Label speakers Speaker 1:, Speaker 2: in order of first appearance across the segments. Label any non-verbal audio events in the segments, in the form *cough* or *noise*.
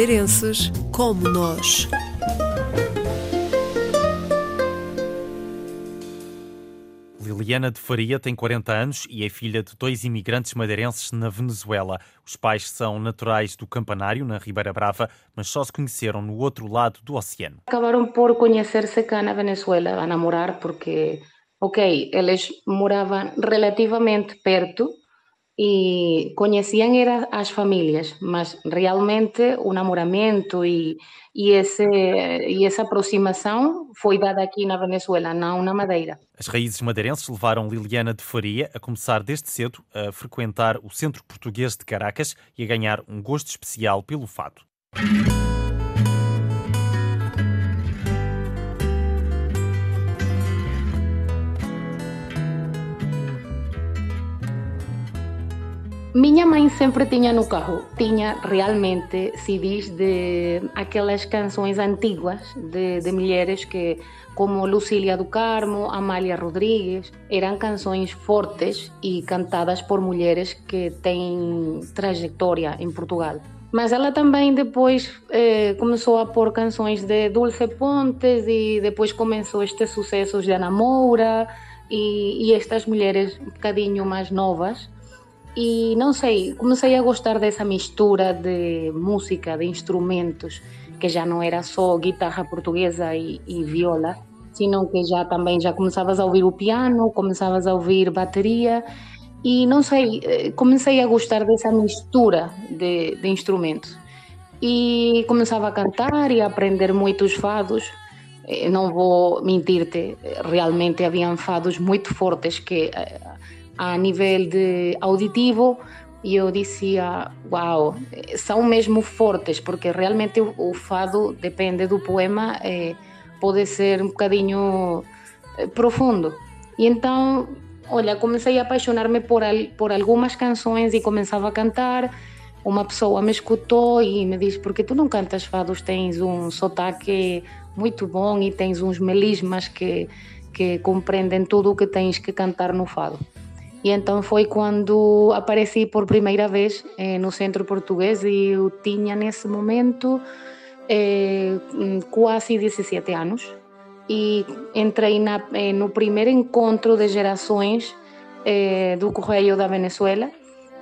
Speaker 1: madeirenses como nós.
Speaker 2: Liliana de Faria tem 40 anos e é filha de dois imigrantes madeirenses na Venezuela. Os pais são naturais do Campanário, na Ribeira Brava, mas só se conheceram no outro lado do oceano.
Speaker 3: Acabaram por conhecer-se cá na Venezuela, a namorar, porque, ok, eles moravam relativamente perto, e conheciam era as famílias, mas realmente o namoramento e, e, esse, e essa aproximação foi dada aqui na Venezuela, não na Madeira.
Speaker 2: As raízes madeirenses levaram Liliana de Faria a começar desde cedo a frequentar o Centro Português de Caracas e a ganhar um gosto especial pelo fado.
Speaker 3: Minha mãe sempre tinha no carro, tinha realmente CDs de aquelas canções antigas de, de mulheres que, como Lucília do Carmo, Amália Rodrigues, eram canções fortes e cantadas por mulheres que têm trajetória em Portugal. Mas ela também depois eh, começou a pôr canções de Dulce Pontes e depois começou estes sucessos de Ana Moura e, e estas mulheres um bocadinho mais novas e não sei, comecei a gostar dessa mistura de música, de instrumentos, que já não era só guitarra portuguesa e, e viola, sino que já também já começavas a ouvir o piano, começavas a ouvir bateria e não sei, eh, comecei a gostar dessa mistura de, de instrumentos e começava a cantar e a aprender muitos fados. Eh, não vou mentir-te, realmente haviam fados muito fortes que eh, a nível de auditivo e eu dizia, uau, são mesmo fortes, porque realmente o, fado depende do poema, é, pode ser um bocadinho é, profundo. E então, olha, comecei a apaixonar-me por, por algumas canções e começava a cantar. Uma pessoa me escutou e me disse: Porque tu não cantas fados? Tens um sotaque muito bom e tens uns melismas que, que compreendem tudo o que tens que cantar no fado. E então foi quando apareci por primeira vez eh, no Centro Português e eu tinha nesse momento eh, quase 17 anos. E entrei na, eh, no primeiro encontro de gerações eh, do Correio da Venezuela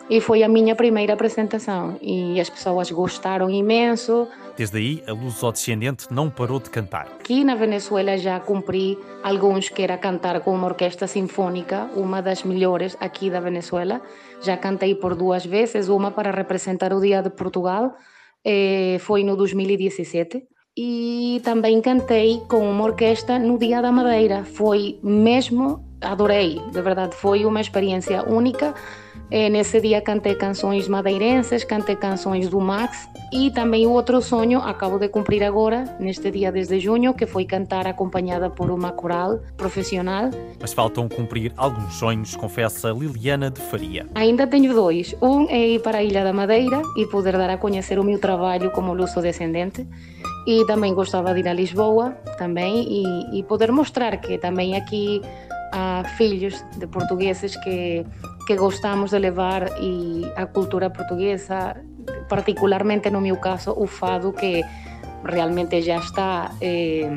Speaker 3: e foi a minha primeira apresentação e as pessoas gostaram imenso.
Speaker 2: Desde aí, a luso-descendente não parou de cantar.
Speaker 3: Aqui na Venezuela já cumpri alguns que era cantar com uma orquestra sinfônica, uma das melhores aqui da Venezuela. Já cantei por duas vezes, uma para representar o Dia de Portugal, eh, foi no 2017. E também cantei com uma orquestra no Dia da Madeira. Foi mesmo, adorei, de verdade, foi uma experiência única é, nesse dia cantei canções madeirenses, cantei canções do Max e também o outro sonho acabo de cumprir agora, neste dia desde junho, que foi cantar acompanhada por uma coral profissional.
Speaker 2: Mas faltam cumprir alguns sonhos, confessa Liliana de Faria.
Speaker 3: Ainda tenho dois. Um é ir para a Ilha da Madeira e poder dar a conhecer o meu trabalho como luso-descendente. E também gostava de ir a Lisboa também e, e poder mostrar que também aqui há filhos de portugueses que que gostamos de levar e a cultura portuguesa, particularmente no meu caso o fado que realmente já está eh,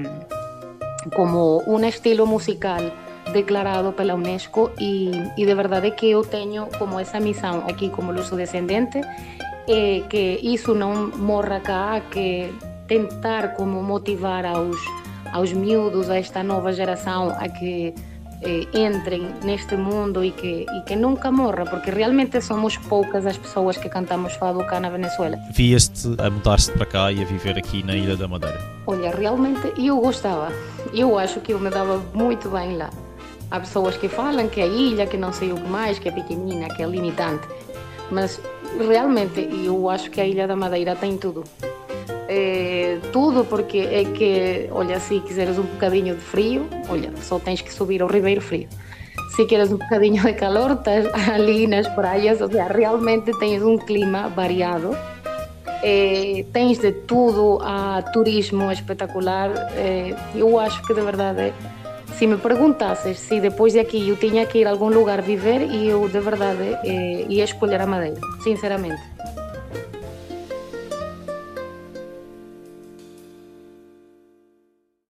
Speaker 3: como um estilo musical declarado pela Unesco e, e de verdade que eu tenho como essa missão aqui como luso descendente eh, que isso não morra cá, que tentar como motivar aos aos miúdos, a esta nova geração a que eh, entrem neste mundo e que, e que nunca morra, porque realmente somos poucas as pessoas que cantamos fado cá na Venezuela.
Speaker 2: Vieste a mudar-se para cá e a viver aqui na Ilha da Madeira?
Speaker 3: Olha, realmente eu gostava. Eu acho que eu me dava muito bem lá. Há pessoas que falam que a ilha, que não sei o que mais, que é pequenina, que é limitante. Mas realmente eu acho que a Ilha da Madeira tem tudo é, tudo, porque é que, olha, se quiseres um bocadinho de frio, olha, só tens que subir ao Ribeiro Frio. Se queres um bocadinho de calor, estás *laughs* ali nas praias, ou seja, realmente tens um clima variado. É, tens de tudo, há turismo espetacular. É, eu acho que de verdade, se me perguntasses se depois de aqui eu tinha que ir a algum lugar viver, eu de verdade ia escolher a Madeira, sinceramente.